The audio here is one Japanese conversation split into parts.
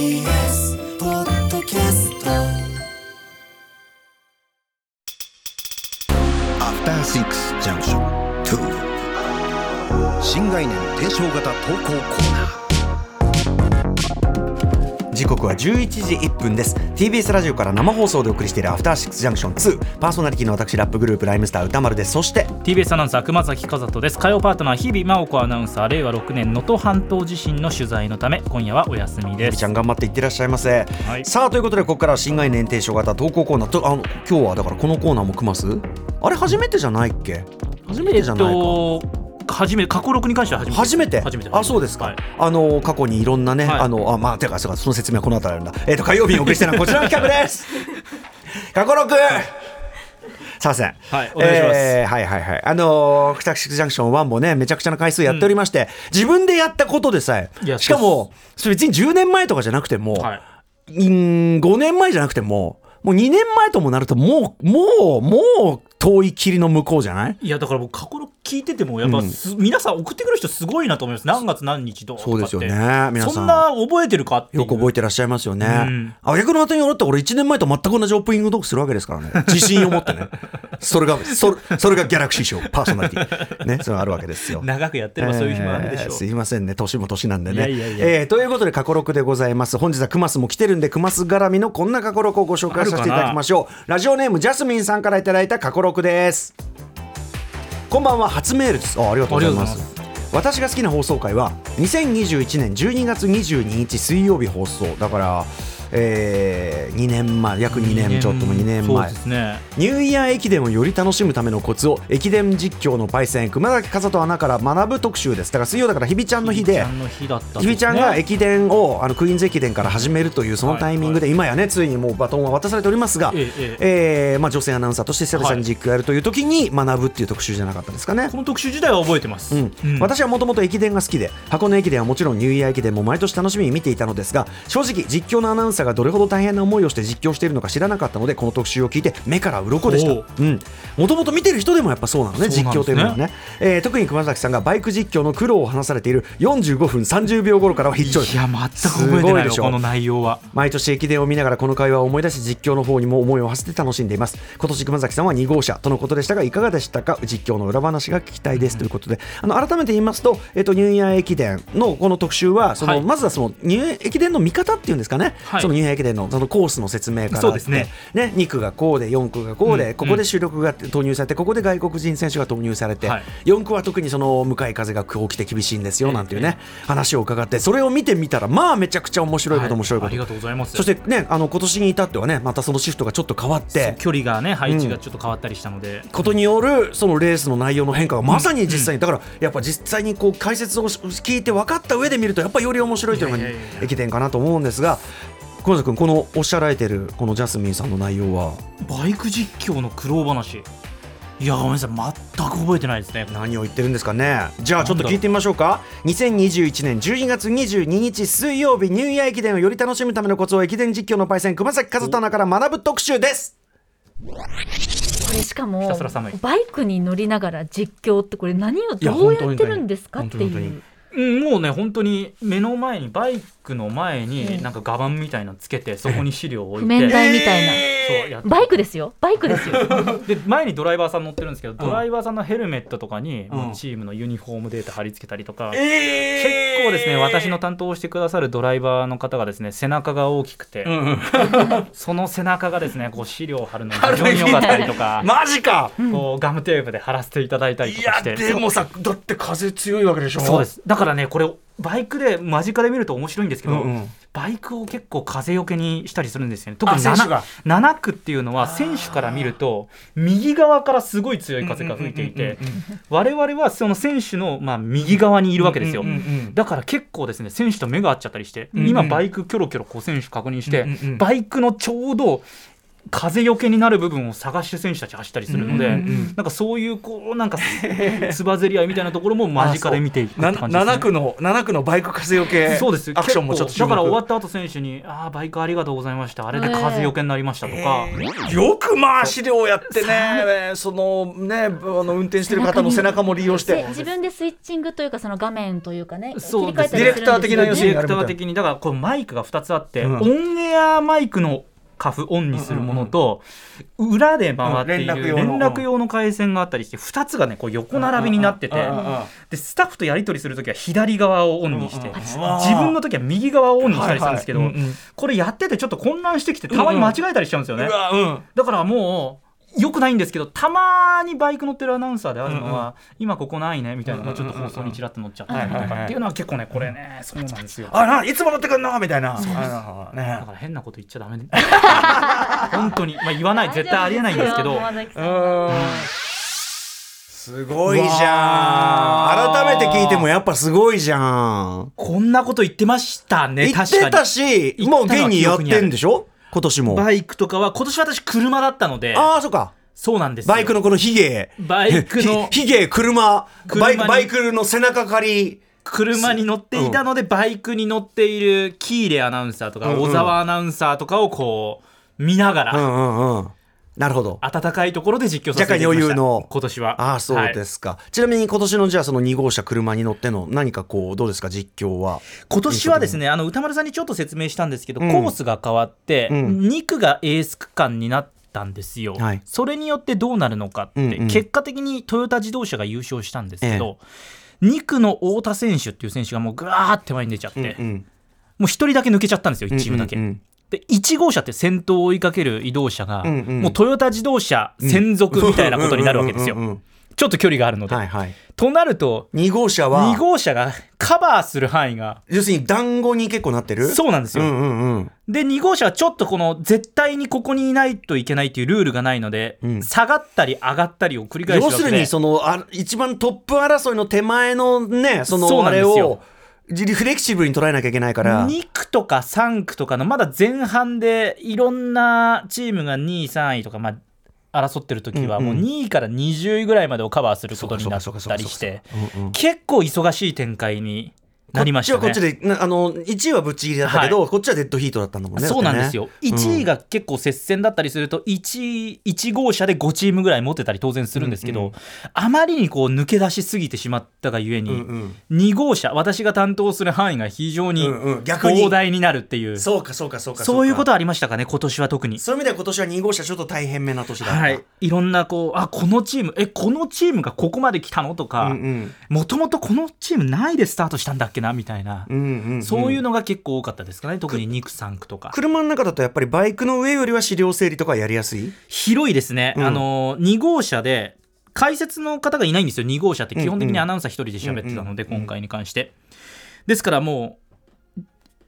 TBS ポッドキャスト。アフターシックスジャンクション2新概念提唱型投稿コーナー。時刻は11時1分です。TBS ラジオから生放送でお送りしているアフターシックスジャンクション2パーソナリティの私ラップグループライムスター歌丸です。そして TBS アナウンサー熊崎和人です。火曜パートナー日々真央子アナウンサー令和6年能登半島地震の取材のため今夜はお休みです。ちゃん頑張っていってらっしゃいませ、はい。さあということでここからは新概念提唱型投稿コーナーとあの今日はだからこのコーナーも組ます？あれ初めてじゃないっけ？初めてじゃないか、えっと初め過去録に関しては初めて初めて？あそうですか、はい。あの過去にいろんなね、はい。あのあまあてかその説明はこの後あるんだ。えっ、と火曜日にお送りしてるのはこちらの企画です。過去録すいません。はいお願いします。えーはいはいはい。あのー、クタクシックジャンクション1もね、めちゃくちゃな回数やっておりまして、自分でやったことでさえいや、しかも、それ別に10年前とかじゃなくても、はい。うん5年前じゃなくても、もう2年前ともなると、もう、もう、もう遠い霧の向こうじゃない？いやだから僕過去録聞いててもやっぱす、皆さん送ってくる人すごいなと思います何月何日とそうですよね皆さんそんな覚えてるかっていうよく覚えてらっしゃいますよね。んあ逆の後によって俺1年前と全く同じオープニングトークするわけですからね。自信を持ってね。それが、それそれがギャラクシー賞、パーソナリティ。ね、それあるわけですよ。長くやってればそういう日もあるでしょう、えーすいませんね、年も年なんでね。いえーということで、過去録でございます。本日はクマスも来てるんで、クマス絡みのこんな過去録をご紹介させていただきましょう。ラジオネーム、ジャスミンさんからいただいた過去録です。こんばんは、初メールです。あありがとうございます。私が好きな放送回は2021年12月22日水曜日放送だから、え2年前約2年ちょっとも2年前。ね。ニューイヤー駅伝をより楽しむためのコツを駅伝実況のパイセン熊崎和人アナから学ぶ特集です。だから水曜だから日比ちゃんの日で日比ちゃんが駅伝をあのクイーンズ駅伝から始めるというそのタイミングで、今やねついにもうバトンは渡されておりますが、ええええ。ーまあ、女性アナウンサーとして久々に実況やるという時に学ぶっていう特集じゃなかったですかね。この特集自体は覚えてます、うん。うん。私はもともと駅伝が好きで箱根駅伝はもちろんニューイヤー駅伝も毎年楽しみに見ていたのですが正直実況のアナウンサーがどれほど大変な思いをして実況しているのか知らなかったのでこの特集を聞いて目から鱗でした。もともと見てる人でもやっぱそうなのねね。実況というのはね、えー特に熊崎さんがバイク実況の苦労を話されている45分30秒頃からは必聴いや全く覚えてすごでしょ。ないいよこの内容は。毎年駅伝を見ながらこの会話を思い出し実況の方にも思いを馳せて楽しんでいます。今年熊崎さんは2号車とのことでしたがいかがでしたか実況の裏話が聞きたいですということであの改めて言いますと、えっとニューイヤー駅伝のこの特集はその、はい。まずはそのニュー駅伝の見方っていうんですかね、はいそのニューイヤー駅伝のそのコースの説明からそうですね。ね2区がこうで4区がこうで、うんここで主力が投入されてここで外国人選手が投入されて、はい。4区は特にその向かい風が起きて厳しいんですよなんていうね、話を伺ってそれを見てみたらまあめちゃくちゃ面白いこと面白いこと、ありがとうございます。そしてね、あの今年に至ってはね、またそのシフトがちょっと変わって、距離がね配置がちょっと変わったりしたので、ことによるそのレースの内容の変化がまさに実際に、だからやっぱ実際にこう解説を聞いて分かった上で見ると、やっぱりより面白いというのが駅伝かなと思うんですが、小崎君、このおっしゃられてるこのジャスミンさんの内容は、バイク実況の苦労話。いやごめんなさい全く覚えてないですね。何を言ってるんですかね。じゃあちょっと聞いてみましょうか。2021年12月22日水曜日、ニューイヤー駅伝をより楽しむためのコツを駅伝実況のパイセン、熊崎和人アナから学ぶ特集です。これしかもバイクに乗りながら実況ってこれ何をどうやってるんですかっていう。うんもうね本当に目の前にバイクの前になんかガバンみたいなのつけてそこに資料を置い譜面て台みたいな、そうやバイクですよ。バイクですよ。で前にドライバーさん乗ってるんですけど、ドライバーさんのヘルメットとかに、もうチームのユニフォームデータ貼り付けたりとか、結構ですね私の担当をしてくださるドライバーの方がですね背中が大きくて、その背中がですねこう資料を貼るのが非常に良かったりとか、マジか。こうガムテープで貼らせていただいたりとかして。さ、だって風強いわけでしょ。そうです。だからねこれバイクで間近で見ると面白いんですけど、うんうん。バイクを結構風よけにしたりするんですよね。特にあ選手が。7, 7区っていうのは選手から見ると右側からすごい強い風が吹いていて我々はその選手のまあ右側にいるわけですよ、うんうんうん。だから結構ですね選手と目が合っちゃったりして、うんうん。今バイクキョロキョロこう選手確認して、うんうんうん。バイクのちょうど風よけになる部分を探して選手たち走ったりするので、うんうんうん。なんかそういうこうなんか つばぜり合いみたいなところも間近で見ていくってな感じです、ね。7区の7区のバイク風よけそうですアクションもちょっとだから終わっった後選手に「ああバイクありがとうございました。あれで風よけになりました」とか、よくまあ資料やってね。そのねあの運転してる方の背中も利用して。で自分でスイッチングというかその画面というかね切そうディレクター的な要するにディレクター的にだからこれマイクが2つあって、うん。オンエアマイクのカフオンにするものと、裏で回っているうん連絡用の。連絡用の回線があったりして2つがねこう横並びになってて、うんうんうんでスタッフとやり取りするときは左側をオンにして、うんうん自分の時は右側をオンにしたりするんですけど、はいはいうん。うんこれやっててちょっと混乱してきてたまに間違えたりしちゃうんですよね。うわうんだからもうよくないんですけどたまにバイク乗ってるアナウンサーであるのは、今ここないねみたいなのがちょっと放送にちらっと乗っちゃったりとかっていうのは結構ねこれねそうなんですよ。あないつも乗ってくんの？みたいな。あのだねから変なこと言っちゃダメ 本当に、まあ、言わない絶対ありえないんですけど。すごいじゃん。改めて聞いてもやっぱすごいじゃん。こんなこと言ってましたね言っ確かに。てたしもう現にやってんでしょ？今年も。バイクとかは今年私車だったのでああそっか。そうなんですよ。バイクのこのヒゲ。バイクのひヒゲ車。バイクバイクの背中借り。車に乗っていたので、バイクに乗っているキーレアナウンサーとか、うんうん。小沢アナウンサーとかをこう見ながら、うんうんうんなるほど。暖かいところで実況させていただきました。若干余裕の。今年は。ああそうではいすか、ちなみに今年のじゃあその2号車車に乗っての何かこうどうですか実況は。今年はですねあの歌丸さんにちょっと説明したんですけど、うん。コースが変わって、うん。2区がエース区間になったんですよ、はい。それによってどうなるのかって、うんうん。結果的にトヨタ自動車が優勝したんですけど、2区の太田選手っていう選手がもうぐわーって前に出ちゃって、うんうん。もう1人だけ抜けちゃったんですよ1チームだけ。うんうんで1号車って先頭を追いかける移動車が、うんうん。もうトヨタ自動車専属みたいなことになるわけですよ、ちょっと距離があるので、はいはい。となると2号車は2号車がカバーする範囲が要するに団子に結構なってる？そうなんですよ、うんうんうん。で2号車はちょっとこの絶対にここにいないといけないっていうルールがないので、うん。下がったり上がったりを繰り返す要わけで。するにそのあ一番トップ争いの手前のねそそうのあれなんですよフレキシブルに捉えなきゃいけないから。2区とか3区とかのまだ前半でいろんなチームが2位3位とかまあ争ってる時はもう2位から20位ぐらいまでをカバーすることになったりして結構忙しい展開になりましたね。こっちはこっちでなあの1位はぶっちぎりだったけど、こっちはデッドヒートだったんだもんねそうなんですよ。よ、1位が結構接戦だったりすると1位1号車で5チームぐらい持ってたり当然するんですけど、うんうん。あまりにこう抜け出しすぎてしまったがゆえに、うん2号車私が担当する範囲が非常にうんうん。逆に。広大になるっていう、そうかそうかそうかそういうことはありましたかね今年は特に。そういう意味では今年は2号車ちょっと大変めな年だった、はい、いろんなこうあこのチームえこのチームがここまで来たのとうんかうん。もともとこのチーム何位でスタートしたんだっけなみたいな、うんうんうん。そういうのが結構多かったですかね特に2区3区とか。車の中だとやっぱりバイクの上よりは資料整理とかやりやすい？広いですね、うん。あの2号車で解説の方がいないんですよ2号車って。基本的にアナウンサー1人で喋ってたので、うんうん今回に関して。ですからもう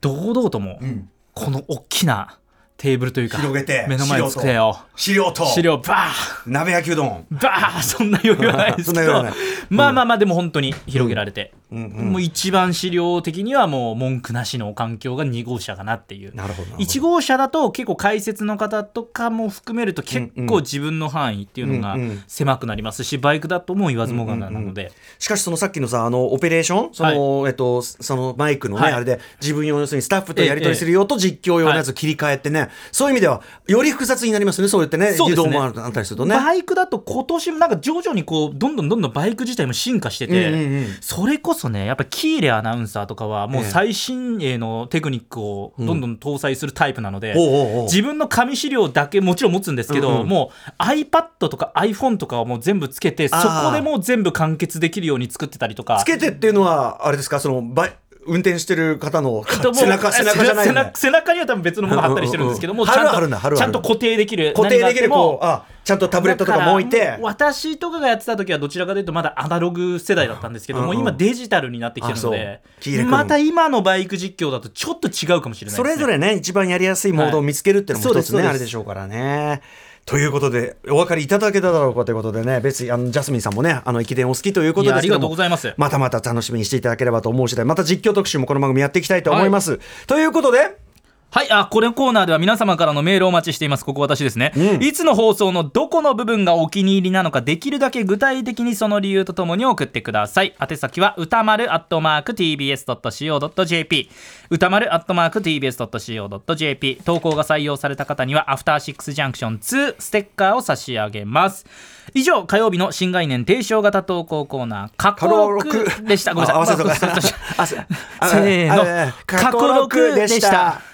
堂々ともん。この大きなテーブルというか広げて目の前に机を資料と資料バー鍋焼きうどん。バーそんな余裕はないですけど まあまあまあでも本当に広げられて、うん。うん。もう一番資料的にはもう文句なしの環境が2号車かなっていう。なるほどなるほど。1号車だと結構解説の方とかも含めると結構自分の範囲っていうのが狭くなりますしバイクだともう言わずもがななので。しかしそのさっきのさあのオペレーション？その、えっとそのマイクのね、はい。あれで自分用要するにスタッフとやり取りする用と実況用のやつ切り替えてね、そういう意味ではより複雑になりますねそう言ってねね。移動もあったりするとね。バイクだと今年もなんか徐々にこうどんどんどんどんバイク自体も進化してて、うんうんうん。それこそねやっぱキーレアナウンサーとかはもうええ。最新鋭のテクニックをどんどん搭載するタイプなので、おうおうおう。自分の紙資料だけもちろん持つんですけど、うんうん。もう iPad とか iPhone とかをもう全部つけてそこでもう全部完結できるように作ってたりとか。つけてっていうのはあれですか？そのバイ運転してる方の 背中背中じゃないね中背中には多分別のものが貼ったりしてるんですけども、ちゃんと固定できる固定できるこうあちゃんとタブレットとかも置いて。私とかがやってた時はどちらかというとまだアナログ世代だったんですけども、うんうん。今デジタルになってきてるのあでまた今のバイク実況だとちょっと違うかもしれないね、それぞれね一番やりやすいモードを見つけるっていうのも一つね、はいあれでしょうからね。ということでお分かりいただけただろうかということでね別にあのジャスミンさんもねあの駅伝お好きということですけどもいやありがとうございますまたまた楽しみにしていただければと思う次第また実況特集もこの番組やっていきたいと思います。ということではい、あ、これコーナーでは皆様からのメールをお待ちしています。ここ私ですね。いつの放送のどこの部分がお気に入りなのか、できるだけ具体的にその理由とともに送ってください。宛先は、歌丸アットマーク tbs.co.jp。歌丸アットマーク tbs.co.jp。投稿が採用された方には、アフターシックスジャンクション2ステッカーを差し上げます。以上、火曜日の新概念提唱型投稿コーナー、過去6でした。ごめんなさい。あ合わせとかあせーの過去6でした。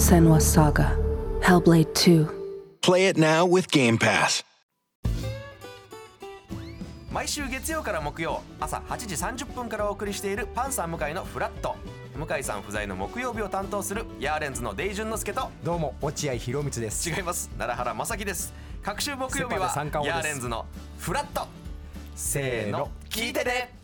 Senwa Saga. Hellblade 2. Play it now with Game Pass. 毎週月曜から木曜朝8時30分からお送りしているパンサー向井のフラット。向井さん不在の木曜日を担当するヤーレンズのデイジュンの之介と。どうも落合博満です。違います。奈良原正樹です。各週木曜日はヤーレンズのフラット。せーの聞いてね